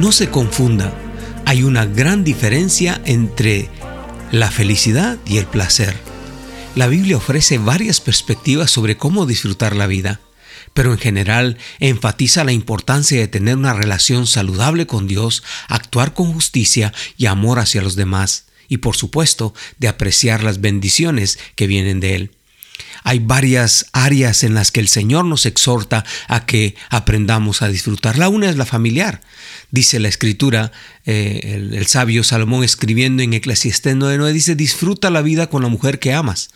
No se confunda, hay una gran diferencia entre la felicidad y el placer. La Biblia ofrece varias perspectivas sobre cómo disfrutar la vida, pero en general enfatiza la importancia de tener una relación saludable con Dios, actuar con justicia y amor hacia los demás, y por supuesto de apreciar las bendiciones que vienen de Él. Hay varias áreas en las que el Señor nos exhorta a que aprendamos a disfrutar. La una es la familiar. Dice la escritura, eh, el, sabio Salomón escribiendo en Eclesiastés 9:9, dice, disfruta la vida con la mujer que amas.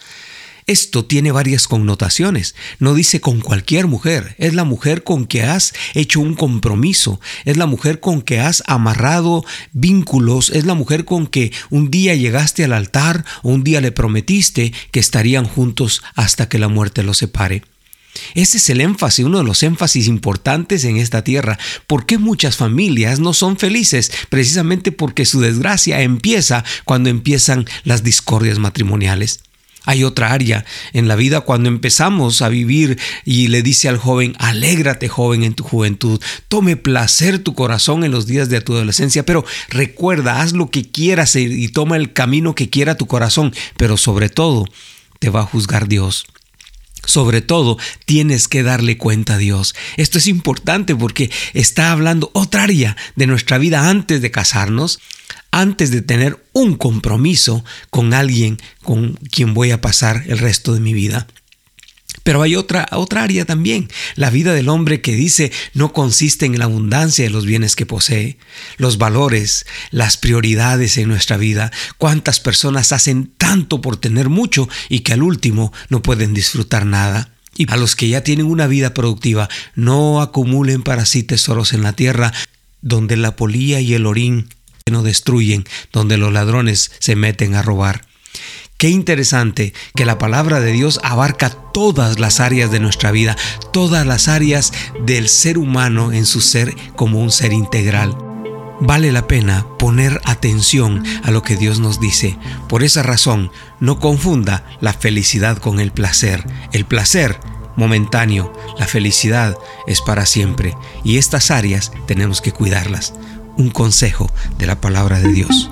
Esto tiene varias connotaciones. No dice con cualquier mujer, es la mujer con que has hecho un compromiso, es la mujer con que has amarrado vínculos, es la mujer con que un día llegaste al altar o un día le prometiste que estarían juntos hasta que la muerte los separe. Ese es el énfasis, uno de los énfasis importantes en esta tierra. ¿Por qué muchas familias no son felices? Precisamente porque su desgracia empieza cuando empiezan las discordias matrimoniales. Hay otra área en la vida cuando empezamos a vivir y le dice al joven, alégrate joven en tu juventud, tome placer tu corazón en los días de tu adolescencia, pero recuerda, haz lo que quieras y toma el camino que quiera tu corazón, pero sobre todo te va a juzgar Dios. Sobre todo, tienes que darle cuenta a Dios. Esto es importante porque está hablando otra área de nuestra vida antes de casarnos, antes de tener un compromiso con alguien con quien voy a pasar el resto de mi vida. Pero hay otra, otra área también. La vida del hombre que dice no consiste en la abundancia de los bienes que posee, los valores, las prioridades en nuestra vida. ¿Cuántas personas hacen tanto por tener mucho y que al último no pueden disfrutar nada? Y a los que ya tienen una vida productiva, no acumulen para sí tesoros en la tierra, donde la polía y el orín no destruyen, donde los ladrones se meten a robar. Qué interesante que la palabra de Dios abarca todas las áreas de nuestra vida, todas las áreas del ser humano en su ser como un ser integral. Vale la pena poner atención a lo que Dios nos dice. Por esa razón, no confunda la felicidad con el placer. El placer momentáneo, la felicidad es para siempre y estas áreas tenemos que cuidarlas. Un consejo de la palabra de Dios.